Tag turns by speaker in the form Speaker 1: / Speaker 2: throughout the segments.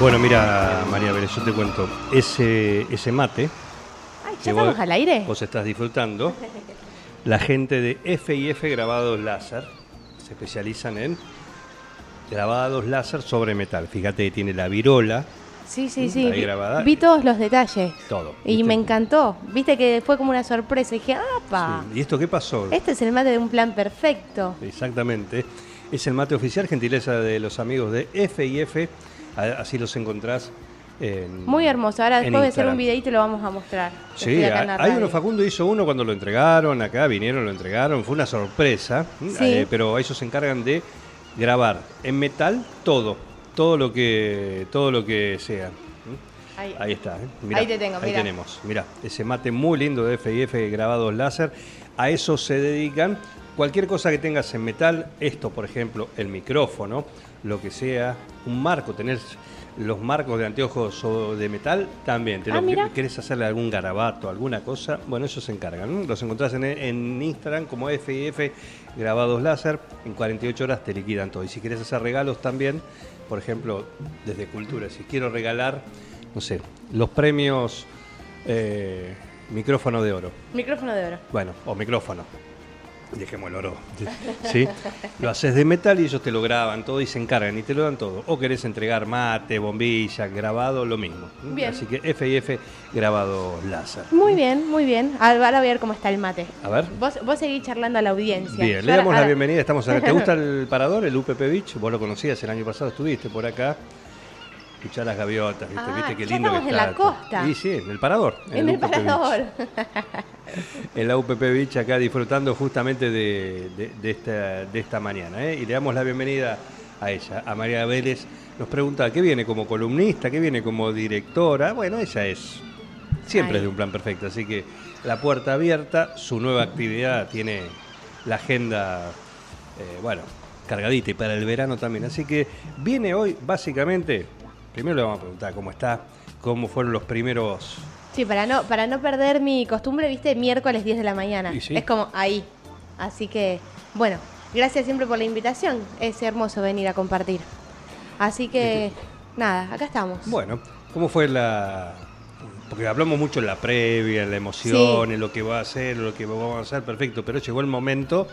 Speaker 1: Bueno, mira, María Vélez, yo te cuento. Ese, ese mate
Speaker 2: Ay,
Speaker 1: que
Speaker 2: ¿ya estamos al aire?
Speaker 1: vos estás disfrutando, la gente de F&F Grabados Láser se especializan en grabados láser sobre metal. Fíjate que tiene la virola,
Speaker 2: Sí, sí, sí.
Speaker 1: ahí
Speaker 2: Vi,
Speaker 1: grabada.
Speaker 2: vi todos los detalles.
Speaker 1: todo.
Speaker 2: Y
Speaker 1: ¿viste?
Speaker 2: me encantó. Viste que fue como una sorpresa. Y dije, ¡apa!
Speaker 1: Sí. ¿Y esto qué pasó?
Speaker 2: Este es el mate de un plan perfecto.
Speaker 1: Exactamente. Es el mate oficial, gentileza de los amigos de F&F. Así los encontrás en
Speaker 2: Muy hermoso. Ahora después de hacer un videito lo vamos a mostrar.
Speaker 1: Sí, hay uno. Facundo hizo uno cuando lo entregaron, acá vinieron, lo entregaron, fue una sorpresa,
Speaker 2: Sí.
Speaker 1: eh, pero ellos se encargan de grabar en metal todo, todo lo que, todo lo que sea.
Speaker 2: Ahí.
Speaker 1: Ahí está, ¿eh? Mirá,
Speaker 2: Ahí te tengo,
Speaker 1: ahí
Speaker 2: mirá.
Speaker 1: tenemos, mira, ese mate muy lindo de F&F grabados láser, a eso se dedican. Cualquier cosa que tengas en metal, esto por ejemplo, el micrófono, lo que sea, un marco, tenés los marcos de anteojos o de metal, también. Te
Speaker 2: Ah,
Speaker 1: lo
Speaker 2: mira.
Speaker 1: querés hacerle algún garabato, alguna cosa, bueno, ellos se encargan. Los encontrás en, en Instagram como F&F grabados láser, en 48 horas te liquidan todo. Y si querés hacer regalos también, por ejemplo, desde Cultura, si quiero regalar, no sé, los premios eh, micrófono de oro.
Speaker 2: Micrófono de oro.
Speaker 1: Bueno, o micrófono. Dejemos el oro. ¿Sí? Lo haces de metal y ellos te lo graban todo y se encargan y te lo dan todo. O querés entregar mate, bombilla, grabado, lo mismo.
Speaker 2: Bien.
Speaker 1: Así que F&F grabado láser.
Speaker 2: Muy bien, muy bien. Ahora voy a ver cómo está el mate.
Speaker 1: A ver.
Speaker 2: Vos, vos seguís charlando a la audiencia.
Speaker 1: Bien,
Speaker 2: Yo
Speaker 1: le
Speaker 2: ahora-
Speaker 1: damos la
Speaker 2: ahora-
Speaker 1: bienvenida. Estamos acá. ¿Te gusta el parador, el UPP Beach? Vos lo conocías el año pasado, estuviste por acá. Escuchar las gaviotas, ¿viste?
Speaker 2: Ah,
Speaker 1: ¿Viste qué lindo que
Speaker 2: estamos en
Speaker 1: está?
Speaker 2: la costa.
Speaker 1: Sí, sí, en el parador.
Speaker 2: En el parador.
Speaker 1: en la UPP Beach acá disfrutando justamente de, de- de esta, de esta mañana. ¿eh? Y le damos la bienvenida a ella, a María Vélez. Nos pregunta, ¿qué viene como columnista? ¿Qué viene como directora? Bueno, ella es, siempre
Speaker 2: Ay.
Speaker 1: es de un plan perfecto, así que la puerta abierta, su nueva actividad tiene la agenda, eh, bueno, cargadita y para el verano también. Así que viene hoy, básicamente, primero le vamos a preguntar cómo está, cómo fueron los primeros
Speaker 2: Sí, para no, para no perder mi costumbre, viste, miércoles 10 de la mañana.
Speaker 1: Sí.
Speaker 2: Es como ahí. Así que, bueno, gracias siempre por la invitación. Es hermoso venir a compartir. Así que, nada, acá estamos.
Speaker 1: Bueno, ¿cómo fue la...? Porque hablamos mucho en la previa, en la emoción,
Speaker 2: Sí.
Speaker 1: en lo que va a hacer, lo que vamos a hacer, perfecto, pero llegó el momento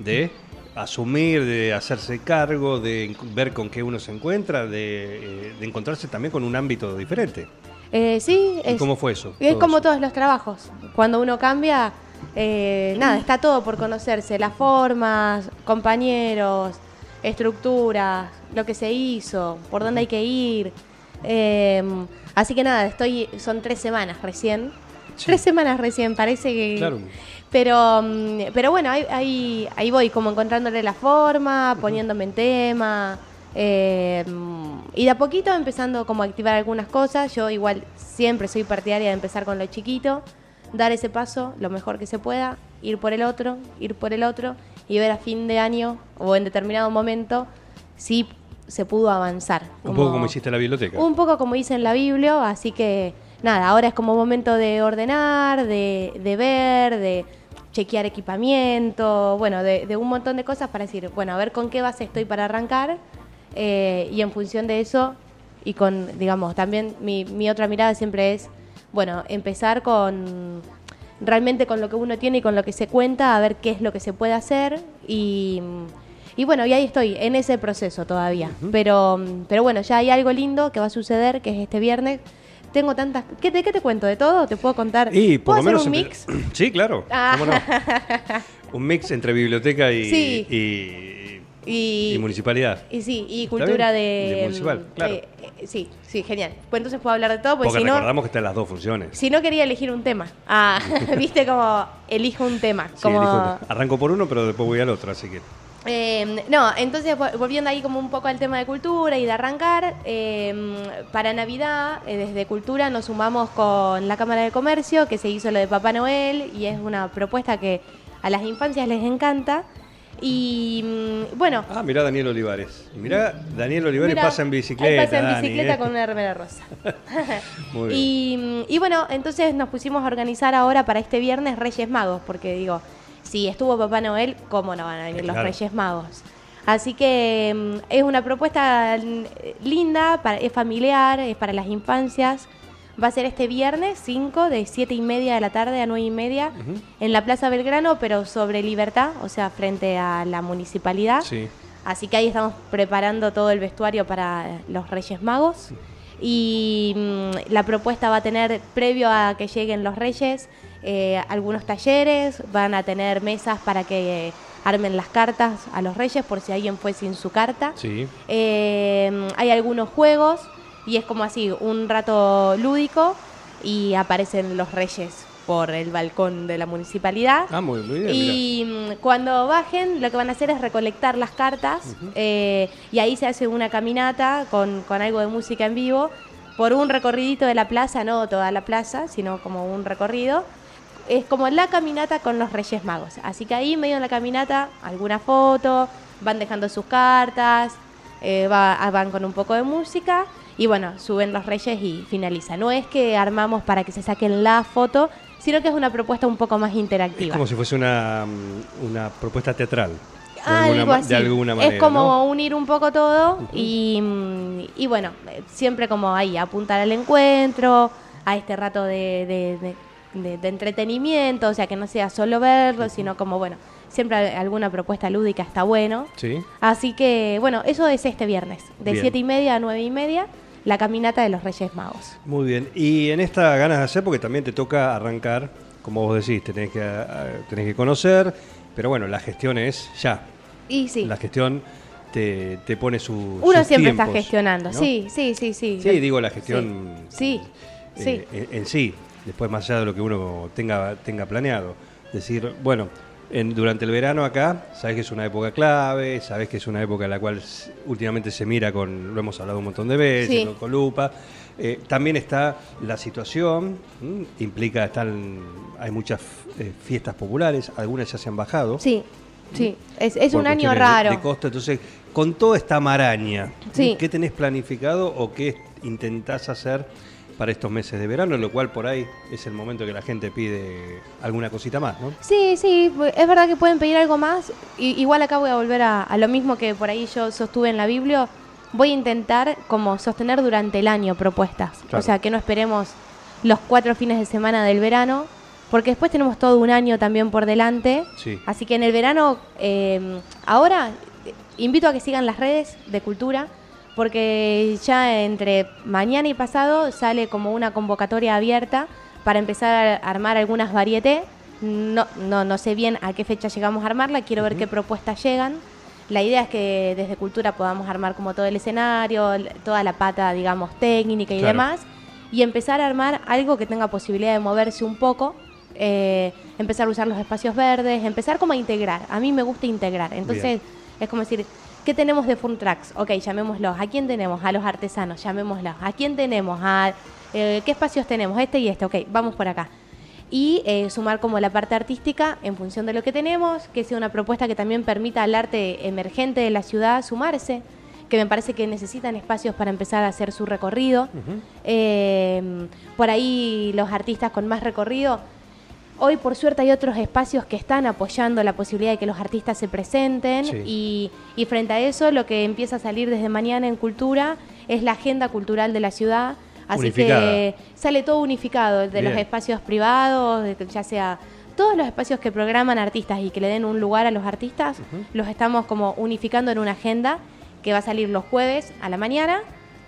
Speaker 1: de asumir, de hacerse cargo, de ver con qué uno se encuentra, de, eh, de encontrarse también con un ámbito diferente.
Speaker 2: Eh, sí,
Speaker 1: ¿Y
Speaker 2: es,
Speaker 1: cómo fue eso?
Speaker 2: es como
Speaker 1: eso.
Speaker 2: todos los trabajos. Cuando uno cambia, eh, nada, está todo por conocerse. Las formas, compañeros, estructuras, lo que se hizo, por dónde hay que ir. Eh, así que nada, estoy, son tres semanas recién.
Speaker 1: Sí.
Speaker 2: Tres semanas recién, parece que...
Speaker 1: Claro.
Speaker 2: Pero, mm, pero bueno, ahí, ahí, ahí voy, como encontrándole la forma, poniéndome en tema. eh, y de a poquito empezando como a activar algunas cosas. Yo igual siempre soy partidaria de empezar con lo chiquito, dar ese paso lo mejor que se pueda, ir por el otro, ir por el otro y ver a fin de año o en determinado momento si se pudo avanzar.
Speaker 1: Un poco como hiciste en la biblioteca.
Speaker 2: Un poco como dice en la Biblia, así que nada, ahora es como momento de ordenar, de, de ver, de chequear equipamiento, bueno, de, de un montón de cosas para decir, bueno, a ver con qué base estoy para arrancar eh, y en función de eso y con, digamos, también mi, mi otra mirada siempre es, bueno, empezar con realmente con lo que uno tiene y con lo que se cuenta, a ver qué es lo que se puede hacer y... Y bueno, y ahí estoy, en ese proceso todavía. pero, pero bueno, ya hay algo lindo que va a suceder, que es este viernes. Tengo tantas... ¿Qué, ¿De qué te cuento? ¿De todo? ¿Te puedo contar?
Speaker 1: Y por
Speaker 2: ¿Puedo
Speaker 1: lo
Speaker 2: hacer
Speaker 1: menos...
Speaker 2: un mix?
Speaker 1: Sí, claro.
Speaker 2: Ah.
Speaker 1: ¿Cómo no? Un mix entre biblioteca y,
Speaker 2: Sí.
Speaker 1: y,
Speaker 2: Y,
Speaker 1: y municipalidad.
Speaker 2: y sí, y cultura de...
Speaker 1: de municipal, claro.
Speaker 2: eh, eh, sí, sí, genial. Pues entonces puedo hablar de todo, porque
Speaker 1: Porque
Speaker 2: si no...
Speaker 1: recordamos que están las dos funciones.
Speaker 2: Si no quería elegir un tema. Ah, viste como elijo un tema.
Speaker 1: Sí,
Speaker 2: Como...
Speaker 1: elijo- arranco por uno, pero después voy al otro, así que.
Speaker 2: Eh, no, entonces vol- volviendo ahí como un poco al tema de cultura y de arrancar, eh, para Navidad eh, desde Cultura nos sumamos con la Cámara de Comercio que se hizo lo de Papá Noel y es una propuesta que a las infancias les encanta. Y mm, bueno,
Speaker 1: Ah, mirá Daniel Olivares. Mirá, Daniel Olivares
Speaker 2: Mira,
Speaker 1: pasa en bicicleta.
Speaker 2: pasa en
Speaker 1: Dani,
Speaker 2: bicicleta
Speaker 1: ¿eh?
Speaker 2: con una remera rosa.
Speaker 1: Muy bien.
Speaker 2: y, mm, y bueno, entonces nos pusimos a organizar ahora para este viernes Reyes Magos, porque digo, si estuvo Papá Noel, ¿cómo no van a venir los
Speaker 1: Claro.
Speaker 2: Reyes Magos? Así que mm, es una propuesta mm, linda, para- es familiar, es para las infancias. Va a ser este viernes 5 de 7 y media de la tarde a 9 y media en la Plaza Belgrano, pero sobre Libertad, o sea, frente a la municipalidad.
Speaker 1: Sí.
Speaker 2: Así que ahí estamos preparando todo el vestuario para los Reyes Magos. Y mm, la propuesta va a tener, previo a que lleguen los Reyes, eh, algunos talleres, van a tener mesas para que eh, armen las cartas a los Reyes por si alguien fue sin su carta.
Speaker 1: Sí.
Speaker 2: Eh, hay algunos juegos y es como así, un rato lúdico y aparecen los Reyes por el balcón de la municipalidad.
Speaker 1: Ah, muy, bien.
Speaker 2: Y mm, cuando bajen, lo que van a hacer es recolectar las cartas eh, y ahí se hace una caminata con, con algo de música en vivo por un recorridito de la plaza, no toda la plaza, sino como un recorrido. Es como la caminata con los Reyes Magos. Así que ahí, medio de la caminata, alguna foto, van dejando sus cartas, eh, va- ah, van con un poco de música y bueno, suben los Reyes y finaliza. No es que armamos para que se saquen la foto, sino que es una propuesta un poco más
Speaker 1: Es
Speaker 2: interactiva.
Speaker 1: como si fuese una, mm, una propuesta teatral. De
Speaker 2: Algo
Speaker 1: alguna, ma-
Speaker 2: así.
Speaker 1: de alguna manera.
Speaker 2: es como
Speaker 1: ¿no?
Speaker 2: unir un poco todo y, mm, y bueno, eh, siempre como ahí, apuntar al encuentro, a este rato de, de- de- de- de entretenimiento, o sea, que no sea solo verlo, sino como, bueno, siempre al- alguna propuesta lúdica está bueno.
Speaker 1: Sí.
Speaker 2: Así que, bueno, eso es este viernes, de
Speaker 1: Bien.
Speaker 2: 7 y media a 9 y media, la caminata de los Reyes Magos.
Speaker 1: Muy bien. Y en esta ganas de hacer, porque también te toca arrancar, como vos decís, tenés que, tenés que conocer, pero bueno, la gestión es ya.
Speaker 2: Y sí,
Speaker 1: La gestión te, te pone su.
Speaker 2: uno
Speaker 1: sus
Speaker 2: siempre está gestionando,
Speaker 1: ¿no?
Speaker 2: sí, sí, sí, sí.
Speaker 1: Sí, digo la gestión.
Speaker 2: Sí, sí,
Speaker 1: eh, En, en sí, después más allá de lo que uno tenga, tenga planeado. Decir, bueno, en- durante el verano acá, sabes que es una época clave, sabes que es una época en la cual últimamente se mira con, lo hemos hablado un montón de veces,
Speaker 2: Sí.
Speaker 1: con, lupa. Eh, también está la situación, ¿m? implica, están, hay muchas eh, fiestas populares, algunas ya se han bajado.
Speaker 2: sí, sí. Es, es un año
Speaker 1: cuestiones de-
Speaker 2: raro.
Speaker 1: De, costo, entonces, con toda esta maraña,
Speaker 2: Sí.
Speaker 1: ¿qué tenés planificado o qué intentás hacer para estos meses de verano? Lo cual por ahí es el momento que la gente pide alguna cosita más, ¿no?
Speaker 2: Sí, sí, es verdad que pueden pedir algo más. I- igual acá voy a volver a, a lo mismo que por ahí yo sostuve en la Biblia. Voy a intentar como sostener durante el año propuestas.
Speaker 1: Claro.
Speaker 2: O sea, que no esperemos los cuatro fines de semana del verano, porque después tenemos todo un año también por delante.
Speaker 1: Sí.
Speaker 2: Así que en el verano, eh, ahora eh, invito a que sigan las redes de cultura, porque ya entre mañana y pasado sale como una convocatoria abierta para empezar a armar algunas varietés. No, no, no sé bien a qué fecha llegamos a armarla, quiero ver qué propuestas llegan. La idea es que desde Cultura podamos armar como todo el escenario, toda la pata, digamos, técnica y
Speaker 1: Claro.
Speaker 2: demás, y empezar a armar algo que tenga posibilidad de moverse un poco, eh, empezar a usar los espacios verdes, empezar como a integrar. A mí me gusta integrar. Entonces, es como decir, ¿qué tenemos de Fun Tracks? Ok, llamémoslos. ¿A quién tenemos? A los artesanos, llamémoslos. ¿A quién tenemos? ¿A eh, qué espacios tenemos? Este y este. Ok, vamos por acá. Y eh, sumar como la parte artística en función de lo que tenemos, que sea una propuesta que también permita al arte emergente de la ciudad sumarse, que me parece que necesitan espacios para empezar a hacer su recorrido. Eh, por ahí los artistas con más recorrido Hoy, por suerte, hay otros espacios que están apoyando la posibilidad de que los artistas se presenten
Speaker 1: Sí.
Speaker 2: y, y frente a eso, lo que empieza a salir desde mañana en Cultura es la agenda cultural de la ciudad. Así
Speaker 1: Unificada.
Speaker 2: que sale todo unificado, de los espacios privados, ya sea todos los espacios que programan artistas y que le den un lugar a los artistas, los estamos como unificando en una agenda que va a salir los jueves a la mañana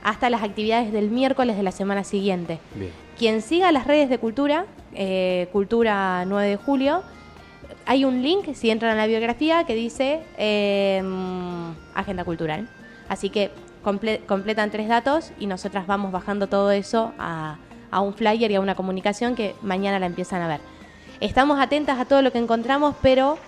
Speaker 2: hasta las actividades del miércoles de la semana siguiente.
Speaker 1: Bien.
Speaker 2: Quien siga las redes de Cultura, eh, Cultura 9 de julio, hay un link, si entran a la biografía, que dice eh, Agenda Cultural. Así que comple- completan tres datos y nosotras vamos bajando todo eso a, a un flyer y a una comunicación que mañana la empiezan a ver. Estamos atentas a todo lo que encontramos, pero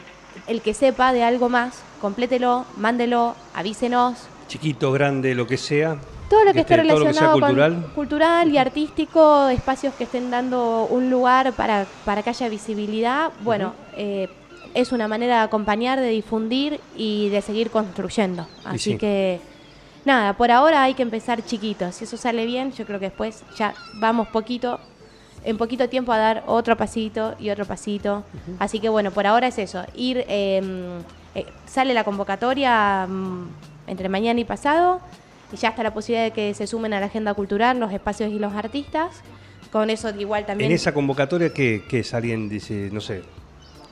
Speaker 2: el que sepa de algo más complételo, mándelo, avísenos.
Speaker 1: Chiquito, grande, lo que sea.
Speaker 2: Todo lo que esté
Speaker 1: Este, que sea
Speaker 2: relacionado
Speaker 1: cultural.
Speaker 2: con cultural y artístico, espacios que estén dando un lugar para, para que haya visibilidad, bueno, eh, es una manera de acompañar, de difundir y de seguir construyendo. Así
Speaker 1: sí.
Speaker 2: que, nada, por ahora hay que empezar chiquitos. Si eso sale bien, yo creo que después ya vamos poquito, en poquito tiempo a dar otro pasito y otro pasito. Así que bueno, por ahora es eso. Ir, eh, eh, sale la convocatoria mm, entre mañana y pasado. Y ya está la posibilidad de que se sumen a la agenda cultural los espacios y los artistas. Con eso igual también.
Speaker 1: En esa convocatoria, que es alguien dice, no sé,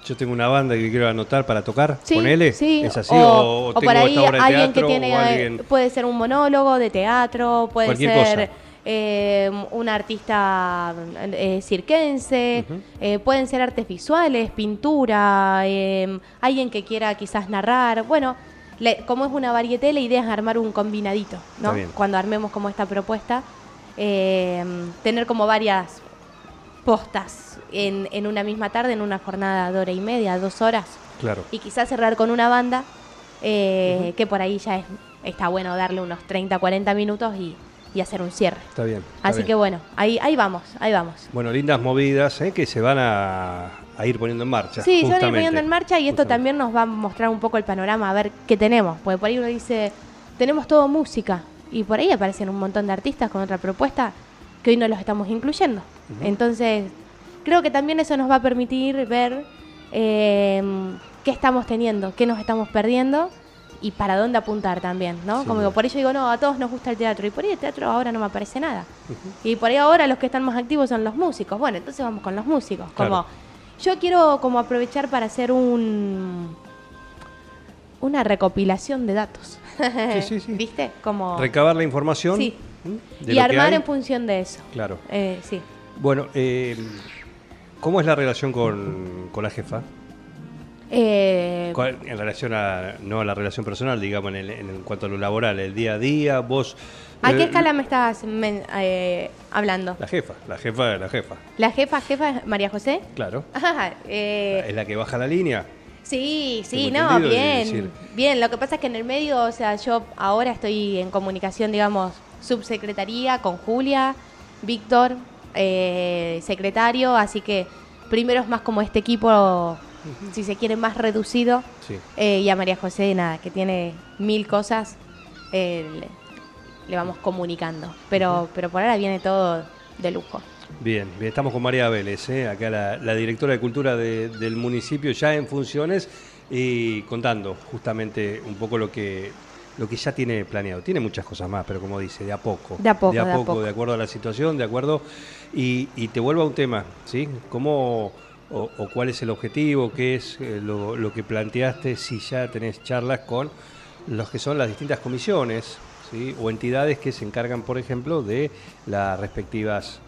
Speaker 1: yo tengo una banda que quiero anotar para tocar?
Speaker 2: Sí,
Speaker 1: Ponele.
Speaker 2: sí.
Speaker 1: ¿Es así?
Speaker 2: O,
Speaker 1: O,
Speaker 2: por ahí
Speaker 1: esta obra de
Speaker 2: alguien que tiene,
Speaker 1: alguien-
Speaker 2: puede ser un monólogo de teatro, puede
Speaker 1: Cualquier
Speaker 2: ser
Speaker 1: cosa.
Speaker 2: eh, un artista eh, cirquense, eh, pueden ser artes visuales, pintura, eh, alguien que quiera quizás narrar. Bueno, le- como es una varieté, la idea es armar un combinadito, ¿no? Cuando armemos como esta propuesta, eh, tener como varias postas en, en una misma tarde, en una jornada de hora y media, dos horas
Speaker 1: Claro.
Speaker 2: y quizás cerrar con una banda eh, que por ahí ya es, está bueno darle unos 30, 40 minutos y, y hacer un cierre.
Speaker 1: Está bien. está
Speaker 2: Así
Speaker 1: bien.
Speaker 2: que bueno, ahí, ahí vamos, ahí vamos.
Speaker 1: Bueno, lindas movidas ¿eh? que se van a, a ir poniendo en marcha.
Speaker 2: Sí, se van a ir
Speaker 1: justamente.
Speaker 2: poniendo en marcha y esto
Speaker 1: Justamente.
Speaker 2: también nos va a mostrar un poco el panorama, a ver qué tenemos. Porque por ahí uno dice, tenemos todo música. Y por ahí aparecen un montón de artistas con otra propuesta que hoy no los estamos incluyendo. Entonces, creo que también eso nos va a permitir ver eh, qué estamos teniendo, qué nos estamos perdiendo y para dónde apuntar también, ¿no? Como digo, por ello digo, no, a todos nos gusta el teatro y por ahí el teatro ahora no me aparece nada. Y por ahí ahora los que están más activos son los músicos. Bueno, entonces vamos con los músicos. Como
Speaker 1: Claro.
Speaker 2: Yo quiero como aprovechar para hacer un una recopilación de datos.
Speaker 1: Sí, sí, sí.
Speaker 2: ¿Viste? Como
Speaker 1: Recabar la información.
Speaker 2: Sí.
Speaker 1: ¿m? de
Speaker 2: y armar en función de eso.
Speaker 1: Claro.
Speaker 2: Eh, sí.
Speaker 1: Bueno, eh, ¿cómo es la relación con, con la jefa?
Speaker 2: Eh,
Speaker 1: ¿Cuál- En relación a, no a la relación personal, digamos, en, el- en cuanto a lo laboral, el día a día, vos...
Speaker 2: ¿A qué
Speaker 1: eh,
Speaker 2: escala me estás men- eh, hablando?
Speaker 1: La jefa, la jefa, la jefa,
Speaker 2: ¿La jefa, jefa es María José?
Speaker 1: claro.
Speaker 2: Ah, eh,
Speaker 1: Es la que baja la línea.
Speaker 2: Sí, sí, no, bien, bien. Lo que pasa es que en el medio, o sea, yo ahora estoy en comunicación, digamos, subsecretaría con Julia, Víctor, eh, secretario, así que primero es más como este equipo, si se quiere, más reducido.
Speaker 1: Sí.
Speaker 2: Eh, y a María José, nada, que tiene mil cosas, eh, le, vamos comunicando. Pero, pero por ahora viene todo de lujo.
Speaker 1: Bien, bien, estamos con María Vélez, ¿eh? acá la, la directora de Cultura de- del municipio, ya en funciones y contando justamente un poco lo que, lo que ya tiene planeado. Tiene muchas cosas más, pero como dice, de a poco.
Speaker 2: De a poco,
Speaker 1: de, a
Speaker 2: de a
Speaker 1: poco,
Speaker 2: poco.
Speaker 1: de acuerdo a la situación, de acuerdo. Y, y te vuelvo a un tema, ¿sí? ¿Cómo o, o cuál es el objetivo? ¿Qué es eh, lo, lo que planteaste? Si ya tenés charlas con los que son las distintas comisiones, ¿sí? O entidades que se encargan, por ejemplo, de las respectivas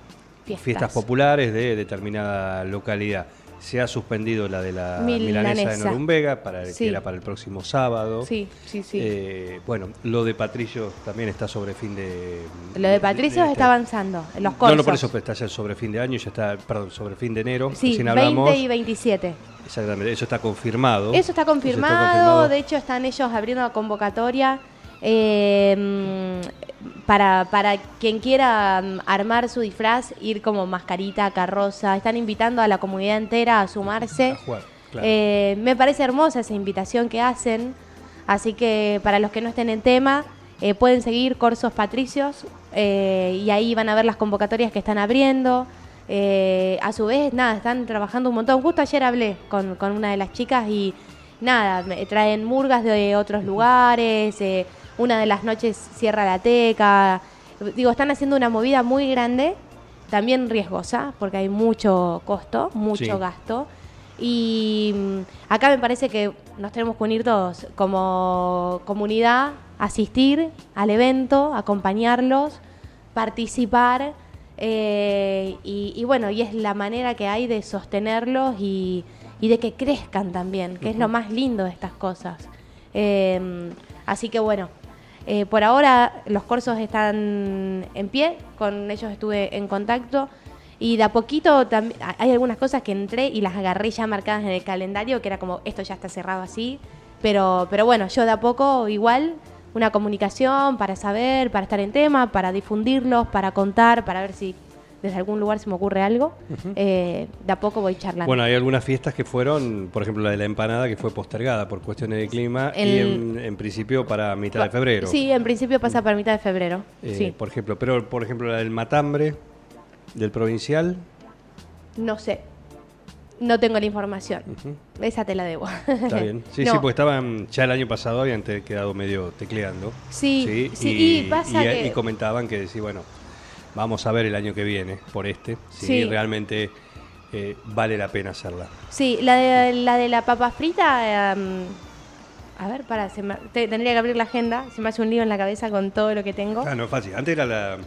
Speaker 2: Fiestas.
Speaker 1: fiestas populares de determinada localidad. Se ha suspendido la de la milanesa, de
Speaker 2: Milanesa.
Speaker 1: Norumbega, para,
Speaker 2: Sí.
Speaker 1: que era para el próximo sábado.
Speaker 2: Sí, sí, sí.
Speaker 1: Eh, bueno, lo de Patricio también está sobre fin de...
Speaker 2: Lo de Patricio
Speaker 1: este-
Speaker 2: está avanzando, en los
Speaker 1: No,
Speaker 2: cursos.
Speaker 1: no, por eso está ya sobre fin de año, ya está, perdón, sobre fin de enero.
Speaker 2: Sí,
Speaker 1: Recién
Speaker 2: 20
Speaker 1: hablamos.
Speaker 2: y 27.
Speaker 1: Exactamente, eso está confirmado.
Speaker 2: Eso está confirmado,
Speaker 1: confirmado.
Speaker 2: de hecho están ellos abriendo la convocatoria eh, para, para quien quiera mm, armar su disfraz, ir como mascarita, carroza, están invitando a la comunidad entera a sumarse.
Speaker 1: A jugar, claro.
Speaker 2: Eh, me parece hermosa esa invitación que hacen, así que para los que no estén en tema, eh, pueden seguir Corsos Patricios eh, y ahí van a ver las convocatorias que están abriendo. A su vez, nada, están trabajando un montón. Justo ayer hablé con, con una de las chicas y nada, traen murgas de otros lugares, una de las noches cierra la teca. Digo, están haciendo una movida muy grande, también riesgosa, porque hay mucho costo, mucho
Speaker 1: Sí.
Speaker 2: gasto. Y mm, acá me parece que nos tenemos que unir todos como comunidad, asistir al evento, acompañarlos, participar. eh, y, y bueno, y es la manera que hay de sostenerlos y, y de que crezcan también, que es lo más lindo de estas cosas. Eh, así que bueno, eh, por ahora los cursos están en pie, con ellos estuve en contacto. Y de a poquito hay algunas cosas que entré y las agarré ya marcadas en el calendario, que era como esto ya está cerrado así, Pero, pero bueno, yo de a poco igual una comunicación para saber, para estar en tema, para difundirlos, para contar, para ver si desde algún lugar se me ocurre algo. Eh, de a poco voy charlando.
Speaker 1: Bueno, hay algunas fiestas que fueron, por ejemplo, la de la empanada, que fue postergada por cuestiones de clima y
Speaker 2: El-
Speaker 1: en, en principio para mitad de febrero.
Speaker 2: Sí, en principio pasa para mitad de febrero.
Speaker 1: Eh,
Speaker 2: sí.
Speaker 1: Por ejemplo, pero por ejemplo la del matambre, del provincial.
Speaker 2: No sé. No tengo la información. Esa te la debo.
Speaker 1: Está bien. Sí,
Speaker 2: No.
Speaker 1: sí, porque estaban, ya el año pasado habían quedado medio tecleando.
Speaker 2: Sí, sí, y pasa que-
Speaker 1: y comentaban que sí, bueno, vamos a ver el año que viene por este, si
Speaker 2: Sí.
Speaker 1: realmente eh, vale la pena hacerla.
Speaker 2: Sí, la de la, de la papa frita. em, a ver, para, se me- te- tendría que abrir la agenda. Se me hace un lío en la cabeza con todo lo que tengo.
Speaker 1: Ah, no es fácil. Antes era la,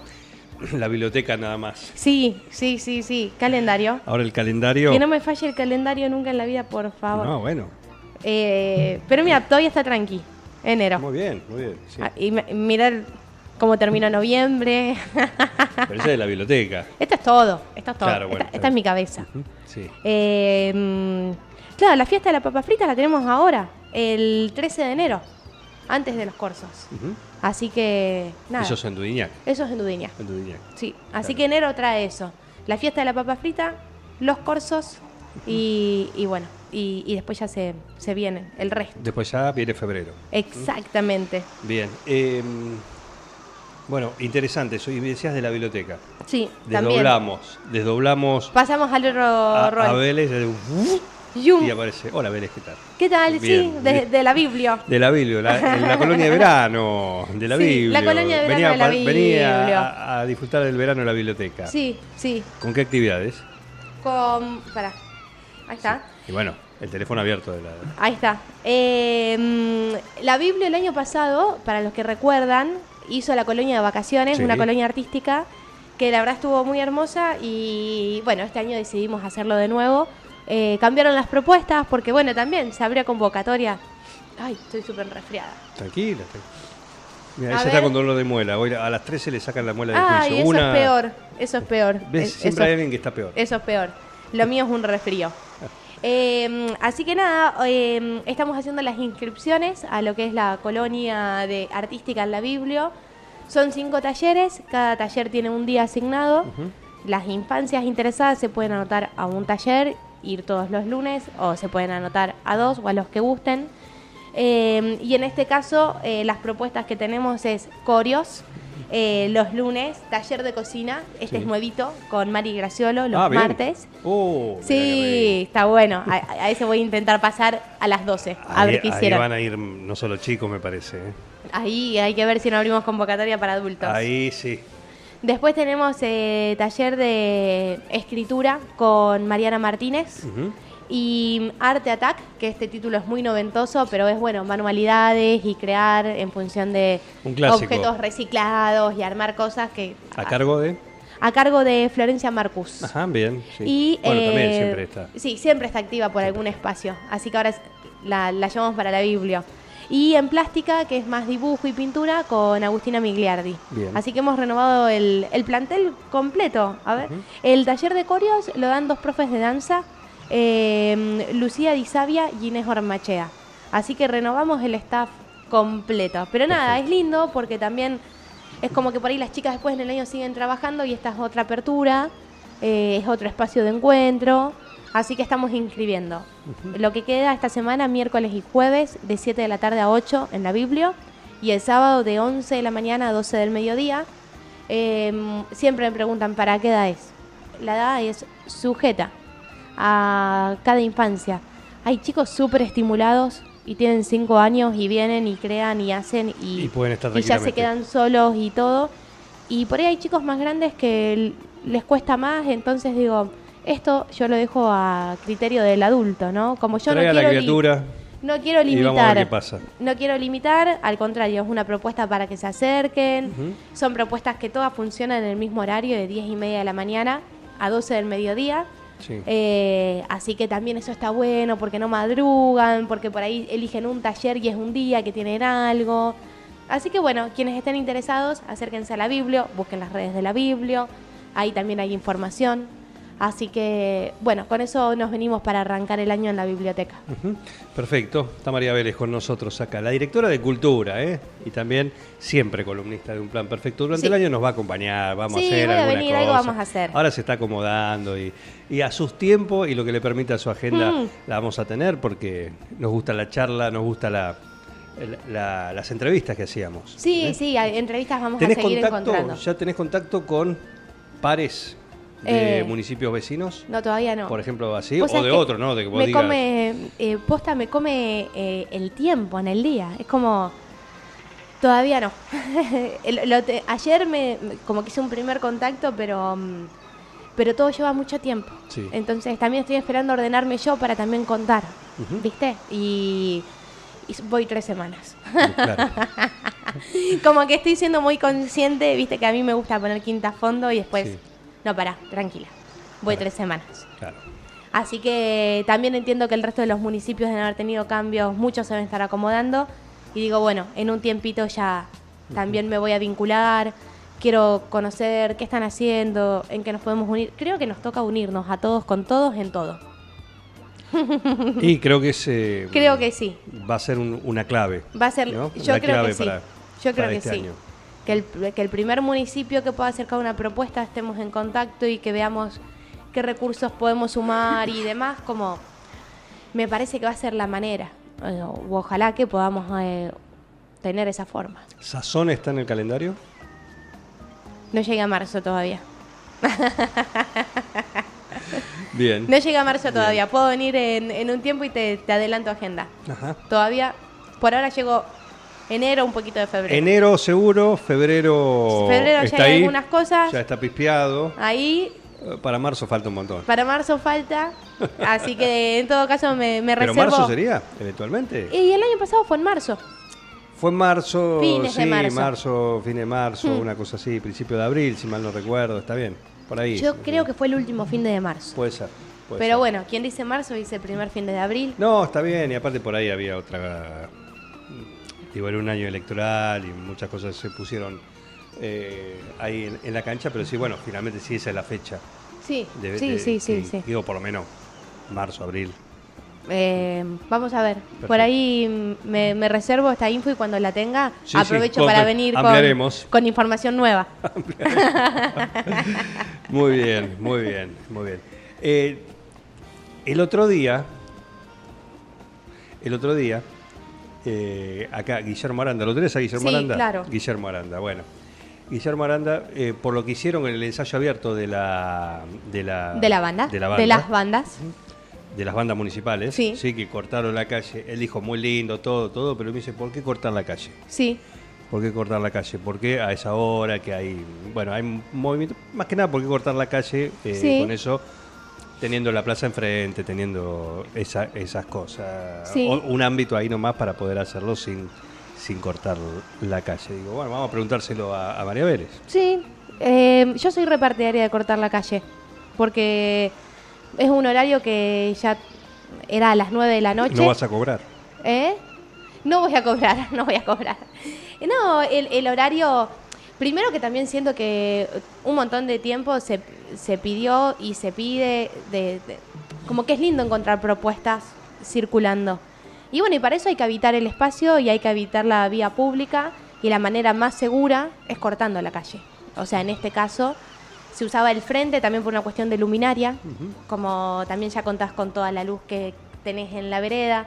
Speaker 1: la biblioteca nada más.
Speaker 2: Sí, sí, sí, sí. Calendario.
Speaker 1: Ahora el calendario.
Speaker 2: Que no me falle el calendario nunca en la vida, por favor.
Speaker 1: No, bueno.
Speaker 2: Eh, pero mira, todavía está tranqui. Enero.
Speaker 1: Muy bien, muy bien. sí.
Speaker 2: Ah, y mirar cómo termina noviembre.
Speaker 1: Pero esa es de la biblioteca.
Speaker 2: esto es todo. Esto es todo.
Speaker 1: Claro, bueno,
Speaker 2: esta, esta es mi cabeza.
Speaker 1: Sí.
Speaker 2: Eh, mm, claro, la fiesta de la papa frita la tenemos ahora, el 13 de enero, antes de los cursos.
Speaker 1: Ujú.
Speaker 2: Así que, nada.
Speaker 1: Eso es en Dudignac.
Speaker 2: Eso es en Dudiña.
Speaker 1: En Dudignac.
Speaker 2: Sí, así
Speaker 1: Claro.
Speaker 2: que enero trae eso. La fiesta de la papa frita, los cursos y, y bueno, y, y después ya se, se viene el resto.
Speaker 1: Después ya viene febrero.
Speaker 2: Exactamente.
Speaker 1: Bien. eh, bueno, interesante. Eso. Y me decías de la biblioteca.
Speaker 2: Sí, también.
Speaker 1: Desdoblamos. Desdoblamos
Speaker 2: Pasamos al otro
Speaker 1: a, a
Speaker 2: rol.
Speaker 1: Vélez de- y aparece. Hola Vélez, ¿qué tal?
Speaker 2: ¿Qué tal?
Speaker 1: Bien,
Speaker 2: sí, de, la Biblia.
Speaker 1: De la Biblia, la, en la colonia de verano, de la
Speaker 2: Sí,
Speaker 1: Biblia.
Speaker 2: la colonia de verano
Speaker 1: venía,
Speaker 2: de la
Speaker 1: pa- venía a, a disfrutar del verano en la biblioteca.
Speaker 2: Sí, sí.
Speaker 1: ¿Con qué actividades?
Speaker 2: Con. Pará. Ahí está.
Speaker 1: Y bueno, el teléfono abierto de la.
Speaker 2: Ahí está. Eh, mm, la Biblia el año pasado, para los que recuerdan, hizo la colonia de vacaciones,
Speaker 1: Sí.
Speaker 2: una colonia artística, que la verdad estuvo muy hermosa y bueno, este año decidimos hacerlo de nuevo. Eh, cambiaron las propuestas porque bueno, también se abrió convocatoria. Ay, estoy súper resfriada.
Speaker 1: Tranquila. tranquila. Mira, ella
Speaker 2: ver.
Speaker 1: está con dolor de muela. Hoy a las 13 le sacan la muela del
Speaker 2: Ay,
Speaker 1: juicio.
Speaker 2: eso
Speaker 1: Una,
Speaker 2: es peor, eso es peor.
Speaker 1: ¿Ves?
Speaker 2: Es-
Speaker 1: Siempre
Speaker 2: eso-
Speaker 1: hay alguien que está peor.
Speaker 2: Eso es peor. Lo mío es un resfrío. Eh, así que nada, eh, estamos haciendo las inscripciones a lo que es la colonia de artística en la Biblia. Son cinco talleres, cada taller tiene un día asignado. Las infancias interesadas se pueden anotar a un taller, ir todos los lunes, o se pueden anotar a dos o a los que gusten. Eh, y en este caso, eh, las propuestas que tenemos es corios. Eh, los lunes, taller de cocina, este
Speaker 1: Sí.
Speaker 2: es nuevito, con Mari Graciolo, los
Speaker 1: Ah,
Speaker 2: martes.
Speaker 1: Oh, mirá
Speaker 2: Sí, está bueno. A, a ese voy a intentar pasar a las 12,
Speaker 1: qué
Speaker 2: a ver qué
Speaker 1: ahí
Speaker 2: hicieron.
Speaker 1: van a ir no solo chicos, me parece. ¿eh?
Speaker 2: Ahí hay que ver si no abrimos convocatoria para adultos.
Speaker 1: Ahí sí.
Speaker 2: Después tenemos eh, taller de escritura con Mariana Martínez. Y Arte Attack, que este título es muy noventoso, pero es bueno, manualidades y crear en función de objetos reciclados y armar cosas que
Speaker 1: A cargo de.
Speaker 2: a cargo de Florencia Marcus.
Speaker 1: Ajá, bien. sí.
Speaker 2: Y,
Speaker 1: bueno, también
Speaker 2: eh,
Speaker 1: siempre está.
Speaker 2: Sí, siempre está activa por algún espacio. Así que ahora la, la llamamos para la Biblia. Y en plástica, que es más dibujo y pintura, con Agustina Migliardi.
Speaker 1: Bien.
Speaker 2: Así que hemos renovado el, el plantel completo. A ver, el taller de corios lo dan dos profes de danza, eh, Lucía Di Sabia y Inés Ormachea. Así que renovamos el staff completo. Pero nada,
Speaker 1: Perfecto.
Speaker 2: es lindo porque también es como que por ahí las chicas después en el año siguen trabajando y esta es otra apertura, eh, es otro espacio de encuentro. Así que estamos inscribiendo. Lo que queda esta semana, miércoles y jueves, de 7 de la tarde a 8 en la Biblia. Y el sábado de 11 de la mañana a 12 del mediodía. Eh, siempre me preguntan, ¿para qué edad es? La edad es sujeta a cada infancia. Hay chicos súper estimulados y tienen 5 años y vienen y crean y hacen y,
Speaker 1: Y pueden estar
Speaker 2: y ya se quedan solos y todo. Y por ahí hay chicos más grandes que les cuesta más, entonces digo, esto yo lo dejo a criterio del adulto, ¿no? Como yo no
Speaker 1: la
Speaker 2: quiero
Speaker 1: criatura.
Speaker 2: no quiero
Speaker 1: y vamos a
Speaker 2: limitar.
Speaker 1: ver qué pasa.
Speaker 2: No quiero limitar, al contrario, es una propuesta para que se acerquen. Son propuestas que todas funcionan en el mismo horario, de 10 y media de la mañana a 12 del mediodía. Eh, así que también eso está bueno porque no madrugan, porque por ahí eligen un taller y es un día que tienen algo. Así que bueno, quienes estén interesados, acérquense a la Biblia, busquen las redes de la Biblia, ahí también hay información. Así que, bueno, con eso nos venimos para arrancar el año en la biblioteca.
Speaker 1: Perfecto, está María Vélez con nosotros acá, la directora de Cultura, ¿eh? y también siempre columnista de Un Plan Perfecto. Durante
Speaker 2: Sí.
Speaker 1: el año nos va a acompañar, vamos
Speaker 2: Sí,
Speaker 1: a hacer
Speaker 2: voy a
Speaker 1: alguna
Speaker 2: venir, algo vamos a hacer.
Speaker 1: Ahora se está acomodando y, y a sus tiempos y lo que le permita su agenda
Speaker 2: Mm.
Speaker 1: la vamos a tener porque nos gusta la charla, nos gusta la, la- las entrevistas que hacíamos.
Speaker 2: Sí,
Speaker 1: ¿eh?
Speaker 2: sí, entrevistas vamos a
Speaker 1: ¿Tenés
Speaker 2: seguir
Speaker 1: contacto,
Speaker 2: encontrando.
Speaker 1: ya tenés contacto con pares de
Speaker 2: Eh,
Speaker 1: municipios vecinos?
Speaker 2: No, todavía no.
Speaker 1: Por ejemplo, así, o de otro, ¿no? De que vos
Speaker 2: me
Speaker 1: digas,
Speaker 2: come, eh, posta me come eh, el tiempo en el día. Es como, todavía no. El- lo te- ayer me, como que hice un primer contacto, pero, mm, pero todo lleva mucho tiempo.
Speaker 1: Sí.
Speaker 2: Entonces también estoy esperando ordenarme yo para también contar. ¿viste? Y, y voy tres semanas.
Speaker 1: Claro.
Speaker 2: como que estoy siendo muy consciente, viste que a mí me gusta poner quinta a fondo y después,
Speaker 1: Sí.
Speaker 2: No, pará, tranquila. Voy tres semanas.
Speaker 1: Claro.
Speaker 2: Así que también entiendo que el resto de los municipios deben haber tenido cambios, muchos se deben estar acomodando. Y digo, bueno, en un tiempito ya también me voy a vincular, quiero conocer qué están haciendo, en qué nos podemos unir. Creo que nos toca unirnos a todos con todos en todo.
Speaker 1: Y creo que ese
Speaker 2: Creo que sí.
Speaker 1: va a ser un- una clave.
Speaker 2: Va a ser,
Speaker 1: ¿no?
Speaker 2: yo creo
Speaker 1: clave
Speaker 2: que sí.
Speaker 1: para-
Speaker 2: yo creo
Speaker 1: para
Speaker 2: que
Speaker 1: este
Speaker 2: sí.
Speaker 1: año.
Speaker 2: Que el, que el primer municipio que pueda acercar una propuesta estemos en contacto y que veamos qué recursos podemos sumar y demás, como me parece que va a ser la manera. O ojalá que podamos eh, tener esa forma.
Speaker 1: ¿Sazón está en el calendario?
Speaker 2: No llega a marzo todavía.
Speaker 1: Bien.
Speaker 2: No llega a marzo todavía. Puedo venir en, en un tiempo y te, te adelanto agenda.
Speaker 1: Ajá.
Speaker 2: Todavía, por ahora llego enero, un poquito de febrero.
Speaker 1: Enero seguro, febrero,
Speaker 2: Febrero ya
Speaker 1: está
Speaker 2: hay
Speaker 1: ahí,
Speaker 2: algunas cosas.
Speaker 1: Ya está pispeado.
Speaker 2: Ahí
Speaker 1: Eh, Para marzo falta un montón.
Speaker 2: Para marzo falta, así que en todo caso me, me
Speaker 1: ¿Pero
Speaker 2: reservo.
Speaker 1: marzo sería, eventualmente?
Speaker 2: Y el año pasado fue en marzo.
Speaker 1: Fue en marzo,
Speaker 2: Fines
Speaker 1: sí,
Speaker 2: de marzo.
Speaker 1: fin de marzo,
Speaker 2: Hmm.
Speaker 1: una cosa así, principio de abril, si mal no recuerdo, está bien, por ahí.
Speaker 2: Yo creo que fue el último fin de marzo.
Speaker 1: Puede ser. puede
Speaker 2: Pero
Speaker 1: ser.
Speaker 2: bueno, quien dice marzo dice el primer fin de abril.
Speaker 1: No, está bien, y aparte por ahí había otra. Digo, era un año electoral y muchas cosas se pusieron eh, ahí en, en la cancha, pero sí, bueno, finalmente sí esa es la fecha.
Speaker 2: Sí,
Speaker 1: de-
Speaker 2: sí,
Speaker 1: de-
Speaker 2: sí, sí, sí.
Speaker 1: Digo, por lo menos marzo, abril.
Speaker 2: Eh, vamos a ver.
Speaker 1: Perfecto.
Speaker 2: Por ahí mm, me, me reservo esta info y cuando la tenga
Speaker 1: Sí,
Speaker 2: aprovecho para venir con, con información nueva.
Speaker 1: Muy bien, muy bien, muy bien. Eh, el otro día, el otro día, eh, acá Guillermo Aranda, ¿lo tenés a Guillermo
Speaker 2: Sí,
Speaker 1: Aranda?
Speaker 2: claro.
Speaker 1: Guillermo Aranda, bueno. Guillermo Aranda, eh, por lo que hicieron en el ensayo abierto de la de la,
Speaker 2: De la banda.
Speaker 1: de la banda,
Speaker 2: las bandas.
Speaker 1: de las bandas municipales,
Speaker 2: Sí.
Speaker 1: que cortaron la calle. Él dijo muy lindo todo, todo, pero me dice, ¿por qué cortar la calle?
Speaker 2: Sí.
Speaker 1: ¿Por qué cortar la calle? ¿Por qué a esa hora que hay, bueno, hay movimiento, más que nada, ¿por qué cortar la calle eh,
Speaker 2: Sí.
Speaker 1: con eso, teniendo la plaza enfrente, teniendo esa- esas cosas?
Speaker 2: Sí.
Speaker 1: O- un ámbito ahí nomás para poder hacerlo sin, sin cortar la calle. Digo, bueno, vamos a preguntárselo a, a María Vélez.
Speaker 2: Sí, eh, yo soy repartidaria de cortar la calle, porque es un horario que ya era a las 9 de la noche.
Speaker 1: No vas a cobrar.
Speaker 2: ¿Eh? No voy a cobrar, no voy a cobrar. No, el, el horario, primero que también siento que un montón de tiempo se, se pidió y se pide, de, de- como que es lindo encontrar propuestas circulando. Y bueno, y para eso hay que habitar el espacio y hay que habitar la vía pública y la manera más segura es cortando la calle. O sea, en este caso se usaba el frente también por una cuestión de luminaria, como también ya contás con toda la luz que tenés en la vereda.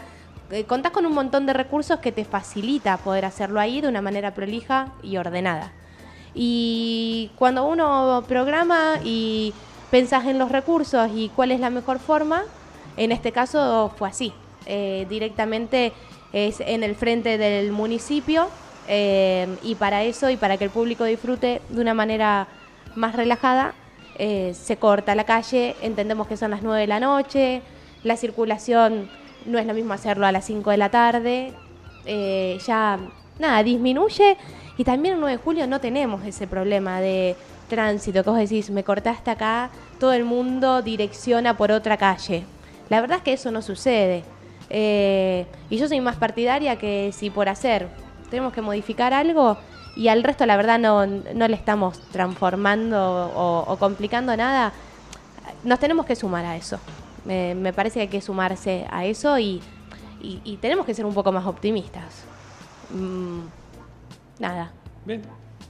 Speaker 2: Eh, Contás con un montón de recursos que te facilita poder hacerlo ahí de una manera prolija y ordenada. Y cuando uno programa y pensás en los recursos y cuál es la mejor forma, en este caso fue así. Eh, directamente es en el frente del municipio eh, y para eso y para que el público disfrute de una manera más relajada, eh, se corta la calle, entendemos que son las 9 de la noche, la circulación no es lo mismo hacerlo a las 5 de la tarde, ya nada, disminuye y también el 9 de julio no tenemos ese problema de tránsito, que vos decís, me cortaste acá, todo el mundo direcciona por otra calle. La verdad es que eso no sucede. Eh, y yo soy más partidaria que si por hacer tenemos que modificar algo y al resto la verdad no, no le estamos transformando o, complicando nada, nos tenemos que sumar a eso. Me, parece que hay que sumarse a eso y, y- y tenemos que ser un poco más optimistas. Mm, nada.
Speaker 1: Bien.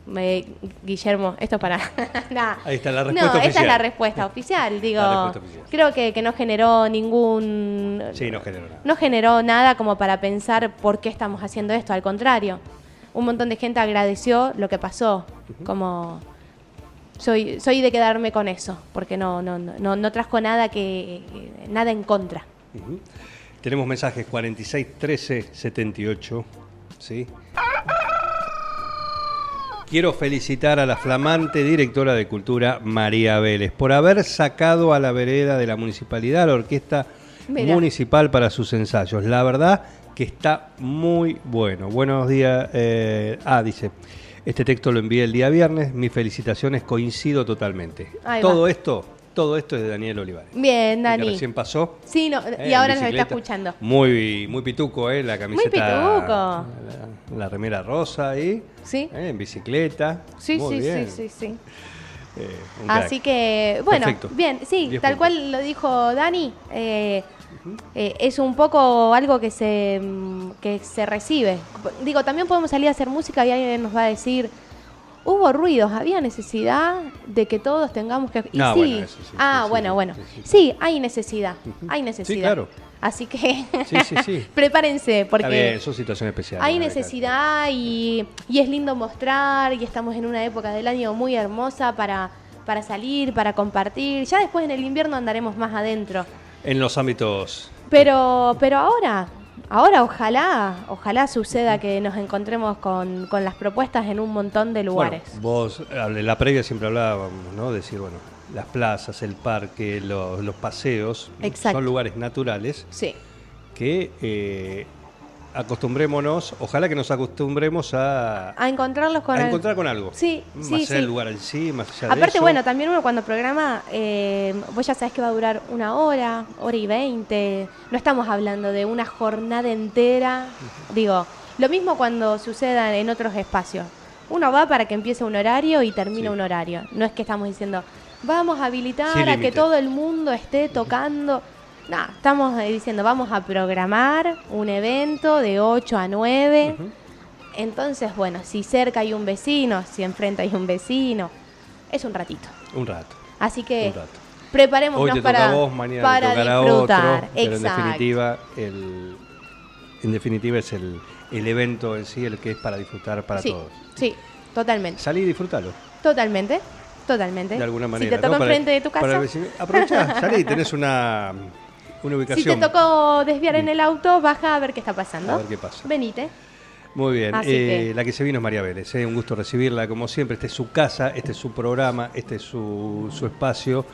Speaker 2: Me- Guillermo, esto es para. Nada.
Speaker 1: Ahí está la respuesta
Speaker 2: No, esta es
Speaker 1: oficial.
Speaker 2: la respuesta oficial. Digo,
Speaker 1: respuesta oficial.
Speaker 2: creo que, que no generó ningún.
Speaker 1: Sí, no generó nada.
Speaker 2: No generó nada como para pensar por qué estamos haciendo esto. Al contrario, un montón de gente agradeció lo que pasó. Como. Soy, soy de quedarme con eso, porque no, no, no, no, trajo nada que. nada en contra.
Speaker 1: Ujú. Tenemos mensajes 46 13 78. ¿sí? Quiero felicitar a la flamante directora de Cultura, María Vélez, por haber sacado a la vereda de la municipalidad la orquesta
Speaker 2: Mira.
Speaker 1: municipal para sus ensayos. La verdad que está muy bueno. Buenos días. eh, ah, dice, este texto lo envié el día viernes. Mis felicitaciones, coincido totalmente.
Speaker 2: Ahí
Speaker 1: todo
Speaker 2: va.
Speaker 1: esto, todo esto es de Daniel Olivares.
Speaker 2: Bien,
Speaker 1: que
Speaker 2: Dani.
Speaker 1: recién pasó.
Speaker 2: Sí, no,
Speaker 1: Eh,
Speaker 2: y
Speaker 1: en
Speaker 2: ahora nos está escuchando.
Speaker 1: Muy, muy pituco, ¿eh? La camiseta.
Speaker 2: pituco.
Speaker 1: La, la remera rosa ahí.
Speaker 2: Sí.
Speaker 1: ¿eh? En bicicleta.
Speaker 2: Sí,
Speaker 1: Muy
Speaker 2: sí,
Speaker 1: bien.
Speaker 2: sí, sí, sí.
Speaker 1: Eh.
Speaker 2: Así que, bueno,
Speaker 1: Perfecto.
Speaker 2: bien, sí,
Speaker 1: Diez
Speaker 2: tal
Speaker 1: puntos.
Speaker 2: cual lo dijo Dani, eh, eh, es un poco algo que se, mm, que se recibe. Digo, también podemos salir a hacer música y alguien nos va a decir, hubo ruidos, había necesidad de que todos tengamos que... Y
Speaker 1: No,
Speaker 2: sí,
Speaker 1: bueno, eso sí,
Speaker 2: ah,
Speaker 1: sí, sí,
Speaker 2: bueno,
Speaker 1: sí,
Speaker 2: bueno,
Speaker 1: sí, sí.
Speaker 2: sí, hay necesidad, hay necesidad.
Speaker 1: claro.
Speaker 2: Así que
Speaker 1: Sí, sí, sí.
Speaker 2: prepárense, porque...
Speaker 1: bien, son situaciones especiales.
Speaker 2: Hay necesidad y, y es lindo mostrar y estamos en una época del año muy hermosa para, para salir, para compartir. Ya después en el invierno andaremos más adentro.
Speaker 1: En los ámbitos.
Speaker 2: Pero, pero ahora, ahora ojalá, ojalá suceda que nos encontremos con, con las propuestas en un montón de lugares.
Speaker 1: Bueno, vos, en la previa siempre hablábamos, ¿no? Decir, bueno, las plazas, el parque, los, los paseos,
Speaker 2: Exacto.
Speaker 1: son lugares naturales
Speaker 2: Sí,
Speaker 1: que eh, acostumbrémonos, ojalá que nos acostumbremos a,
Speaker 2: a encontrarlos con
Speaker 1: a encontrar con algo.
Speaker 2: Sí,
Speaker 1: más
Speaker 2: sí,
Speaker 1: allá
Speaker 2: sí.
Speaker 1: del lugar en sí, más allá de
Speaker 2: Aparte,
Speaker 1: eso.
Speaker 2: bueno, también uno cuando programa, eh, vos ya sabés que va a durar una hora, hora y veinte. No estamos hablando de una jornada entera. Digo, lo mismo cuando suceda en otros espacios. Uno va para que empiece un horario y termine
Speaker 1: Sí.
Speaker 2: un horario. No es que estamos diciendo, vamos a habilitar a que todo el mundo esté tocando. No, estamos diciendo, vamos a programar un evento de 8 a 9. Entonces, bueno, si cerca hay un vecino, si enfrente hay un vecino, es un ratito.
Speaker 1: Un rato.
Speaker 2: Así que
Speaker 1: Un rato.
Speaker 2: preparémonos
Speaker 1: Hoy te
Speaker 2: para,
Speaker 1: toca a vos, mañana
Speaker 2: para
Speaker 1: te tocará
Speaker 2: disfrutar.
Speaker 1: otro, pero en definitiva, el, en definitiva es el, el evento en sí el que es para disfrutar para
Speaker 2: sí,
Speaker 1: todos.
Speaker 2: sí, totalmente.
Speaker 1: Salí y disfrutalo,
Speaker 2: Totalmente. Totalmente.
Speaker 1: de alguna manera.
Speaker 2: Si te
Speaker 1: Para-
Speaker 2: enfrente de tu
Speaker 1: para
Speaker 2: casa.
Speaker 1: el vecino- Aprovechá, salí, tenés una, una
Speaker 2: Si te tocó desviar en el auto, baja a ver qué está pasando.
Speaker 1: A ver qué pasa.
Speaker 2: Venite.
Speaker 1: Muy bien, eh,
Speaker 2: que-
Speaker 1: la que se vino es María Vélez, eh, un gusto recibirla como siempre, este es su casa, este es su programa, este es su, su espacio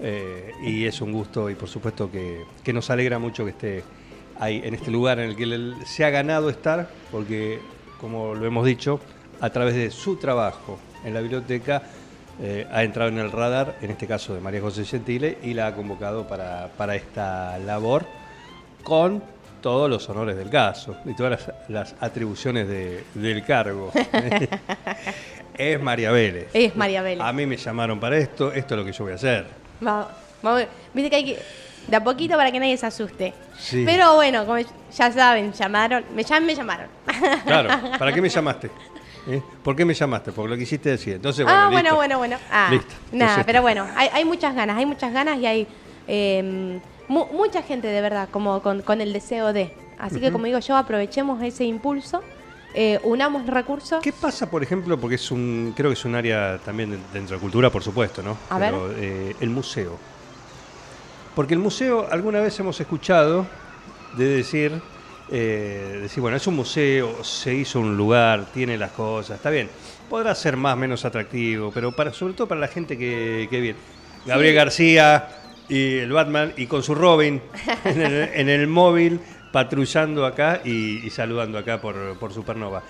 Speaker 1: eh, y es un gusto y por supuesto que, que nos alegra mucho que esté ahí en este lugar en el que se ha ganado estar, porque como lo hemos dicho, a través de su trabajo en la biblioteca eh, ha entrado en el radar, en este caso de María José Gentile, y la ha convocado para, para esta labor con todos los honores del caso y todas las, las atribuciones de- del cargo. es María Vélez.
Speaker 2: Es María Vélez.
Speaker 1: A mí me llamaron para esto, esto es lo que yo voy a hacer.
Speaker 2: Vamos. Viste que hay que. De a poquito para que nadie se asuste.
Speaker 1: Sí.
Speaker 2: Pero bueno, como ya saben, llamaron. Me, ya me llamaron.
Speaker 1: Claro, ¿para qué me llamaste? ¿Eh? ¿Por qué me llamaste? Porque lo quisiste decir. Entonces, bueno,
Speaker 2: ah, bueno, bueno, bueno. Ah,
Speaker 1: Listo.
Speaker 2: Nada, pero bueno, hay, hay muchas ganas, hay muchas ganas y hay eh, mu- mucha gente de verdad como con, con el deseo de. Así que como digo yo, aprovechemos ese impulso, eh, unamos recursos.
Speaker 1: ¿Qué pasa, por ejemplo, porque es un, creo que es un área también de- dentro de cultura, por supuesto, ¿no?
Speaker 2: A
Speaker 1: Pero, eh, el museo. Porque el museo, alguna vez hemos escuchado de decir, eh, decir, bueno, es un museo, se hizo un lugar, tiene las cosas, está bien. Podrá ser más o menos atractivo, pero para, sobre todo para la gente que, que viene. Gabriel García y el Batman y con su Robin en el, en el móvil patrullando acá y, y saludando acá por, por Supernova.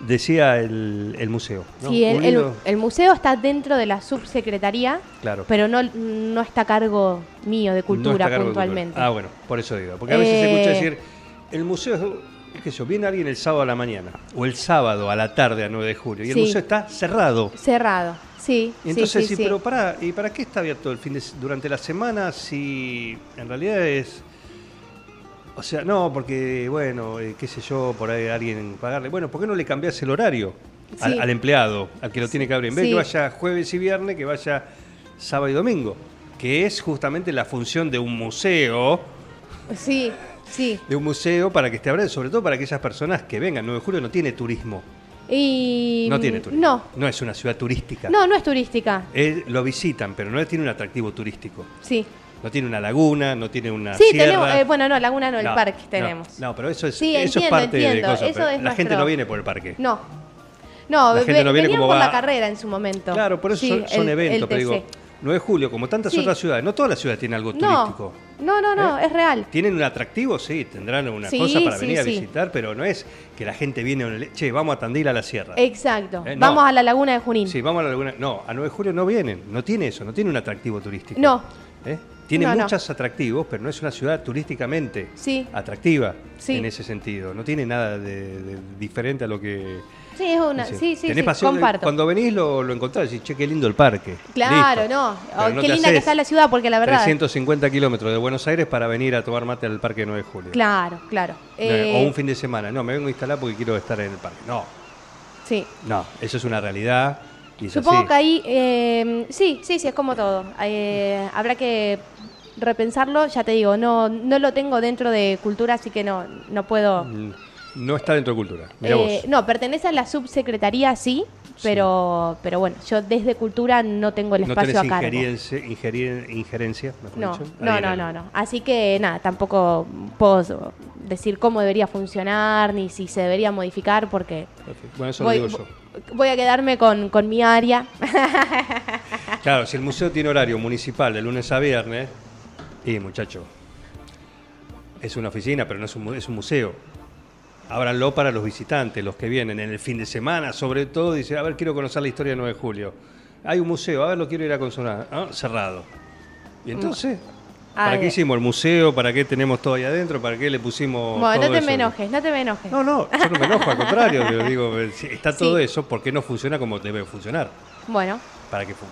Speaker 1: Decía el, el museo. ¿no?
Speaker 2: Sí, el, museo está dentro de la subsecretaría,
Speaker 1: Claro.
Speaker 2: pero no, no está a cargo mío de cultura
Speaker 1: de
Speaker 2: puntualmente.
Speaker 1: cultura. Ah, bueno, por eso digo. Porque a veces se
Speaker 2: Eh,
Speaker 1: escucha decir, el museo es, qué sé yo, viene alguien el sábado a la mañana, o el sábado a la tarde a 9 de julio, y el
Speaker 2: Sí.
Speaker 1: museo está cerrado.
Speaker 2: Cerrado, Sí,
Speaker 1: Y entonces,
Speaker 2: sí,
Speaker 1: sí,
Speaker 2: sí, sí.
Speaker 1: pero para, ¿y para qué está abierto el fin de, durante la semana si en realidad es... O sea, no, porque, bueno, eh, qué sé yo, por ahí alguien pagarle. Bueno, ¿por qué no le cambias el horario al,
Speaker 2: Sí.
Speaker 1: al empleado, al que lo tiene que abrir? En vez de
Speaker 2: Sí.
Speaker 1: que vaya jueves y viernes, que vaya sábado y domingo, que es justamente la función de un museo,
Speaker 2: Sí, sí.
Speaker 1: de un museo para que esté abierto, sobre todo para aquellas personas que vengan. 9 de julio no tiene turismo,
Speaker 2: Y...
Speaker 1: no tiene turismo.
Speaker 2: No,
Speaker 1: No es una ciudad turística.
Speaker 2: no, no es turística.
Speaker 1: Eh, lo visitan, pero no tiene un atractivo turístico.
Speaker 2: Sí.
Speaker 1: No tiene una laguna, no tiene una
Speaker 2: Sí,
Speaker 1: sierra.
Speaker 2: tenemos, eh, bueno, no, Laguna no, el
Speaker 1: No,
Speaker 2: parque tenemos.
Speaker 1: No, pero eso es,
Speaker 2: Sí,
Speaker 1: eso es
Speaker 2: entiendo,
Speaker 1: parte de cosas.
Speaker 2: eso es
Speaker 1: la gente no viene por el parque.
Speaker 2: No. No,
Speaker 1: La gente
Speaker 2: ve-
Speaker 1: no viene como
Speaker 2: por
Speaker 1: va-
Speaker 2: la carrera en su momento.
Speaker 1: Claro, por eso
Speaker 2: Sí,
Speaker 1: son, son
Speaker 2: el-
Speaker 1: eventos,
Speaker 2: el
Speaker 1: pero digo. 9 de julio, como tantas
Speaker 2: Sí.
Speaker 1: otras ciudades, no todas las ciudades tienen algo turístico.
Speaker 2: No, no, no,
Speaker 1: ¿Eh?
Speaker 2: es real.
Speaker 1: ¿Tienen un atractivo? Sí, tendrán una
Speaker 2: Sí,
Speaker 1: cosa para
Speaker 2: sí,
Speaker 1: venir a visitar, pero no es que la gente viene Che, vamos a Tandil a la sierra.
Speaker 2: Exacto.
Speaker 1: Eh, no.
Speaker 2: Vamos a la Laguna de Junín.
Speaker 1: Sí, vamos a la laguna. No, a 9 de julio no vienen, no tiene eso, no tiene un atractivo turístico.
Speaker 2: No.
Speaker 1: ¿Eh? Tiene
Speaker 2: No,
Speaker 1: muchos atractivos, pero no es una ciudad turísticamente atractiva en ese sentido. No tiene nada de, de diferente a lo que.
Speaker 2: Sí, es una.
Speaker 1: Sí.
Speaker 2: Sí, sí,
Speaker 1: Tenés
Speaker 2: sí,
Speaker 1: paseo-
Speaker 2: comparto.
Speaker 1: Cuando venís lo, lo encontrás y decís, che, qué lindo el parque.
Speaker 2: Claro,
Speaker 1: Listo.
Speaker 2: no.
Speaker 1: Pero
Speaker 2: Oh,
Speaker 1: no
Speaker 2: qué linda que está la ciudad, porque la verdad.
Speaker 1: 350 kilómetros de Buenos Aires para venir a tomar mate al parque 9 de julio.
Speaker 2: Claro, claro.
Speaker 1: Eh, o un fin de semana. No, me vengo a instalar porque quiero estar en el parque. No,
Speaker 2: Sí.
Speaker 1: no, eso es una realidad. Y
Speaker 2: Supongo
Speaker 1: así.
Speaker 2: que ahí. eh, sí, sí, sí, es como todo. Eh, habrá que repensarlo. Ya te digo, no, no lo tengo dentro de cultura, así que no, no puedo.
Speaker 1: Mm, No está dentro de cultura. Mirá
Speaker 2: Eh,
Speaker 1: vos.
Speaker 2: no, pertenece a la subsecretaría, sí, pero, pero bueno, yo desde cultura no tengo el
Speaker 1: no
Speaker 2: espacio
Speaker 1: tenés
Speaker 2: a cargo.
Speaker 1: injerencia, injerir- injerencia, mejor
Speaker 2: No,
Speaker 1: dicho.
Speaker 2: no, no, no, no. Así que nada, tampoco puedo decir cómo debería funcionar ni si se debería modificar porque
Speaker 1: Perfecto. Bueno, eso
Speaker 2: voy,
Speaker 1: lo digo yo.
Speaker 2: voy a quedarme con, con mi área.
Speaker 1: Claro, si el museo tiene horario municipal de lunes a viernes, y muchacho, es una oficina, pero no es un, es un museo. Ábranlo para los visitantes, los que vienen en el fin de semana, sobre todo, dice, a ver, quiero conocer la historia del 9 de julio. Hay un museo, a ver, lo quiero ir a consolar. Ah, cerrado. Y entonces, ¿para
Speaker 2: Ay.
Speaker 1: qué hicimos el museo? ¿Para qué tenemos todo ahí adentro? ¿Para qué le pusimos
Speaker 2: bueno, no te
Speaker 1: eso?
Speaker 2: me enojes, no te me enojes.
Speaker 1: No, no, yo no me enojo, al contrario, digo, eh, está todo
Speaker 2: Sí.
Speaker 1: eso, ¿por qué no funciona como debe funcionar?
Speaker 2: Bueno,
Speaker 1: Para que fu-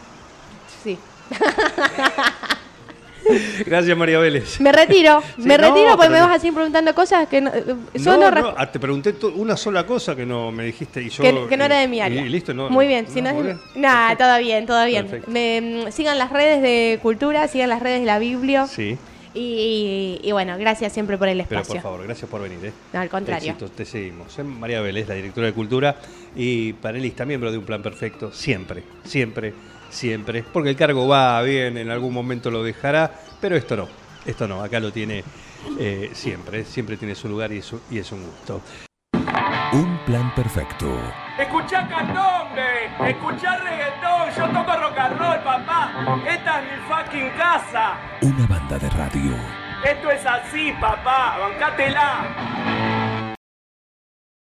Speaker 2: sí.
Speaker 1: Gracias, María Vélez.
Speaker 2: Me retiro,
Speaker 1: Sí,
Speaker 2: me
Speaker 1: no,
Speaker 2: retiro porque
Speaker 1: pero
Speaker 2: me vas a seguir preguntando cosas que no, eh, yo
Speaker 1: No,
Speaker 2: no,
Speaker 1: ah, te pregunté una sola cosa que no me dijiste y yo...
Speaker 2: que, que no era de mi área.
Speaker 1: Y, listo, no.
Speaker 2: Muy bien, si no es
Speaker 1: Perfecto.
Speaker 2: todo bien, todo bien. Me, mm, sigan las redes de cultura, sigan las redes de la Biblio.
Speaker 1: Sí,
Speaker 2: Y, y bueno, gracias siempre por el
Speaker 1: pero
Speaker 2: espacio.
Speaker 1: por favor, gracias por venir. ¿eh?
Speaker 2: No, al contrario.
Speaker 1: Éxitos, te seguimos. Soy María Vélez, la directora de Cultura y panelista, miembro de Un Plan Perfecto, siempre, siempre, siempre. Porque el cargo va bien, en algún momento lo dejará, pero esto no, esto no, acá lo tiene eh, siempre, siempre tiene su lugar y es, un- y es un gusto.
Speaker 3: Un plan perfecto.
Speaker 4: Escuchá candombe, escuchá reggaetón, yo toco rock and roll, papá. Esta es mi fucking casa.
Speaker 3: Una banda de radio.
Speaker 4: Esto es así, papá, bancátela.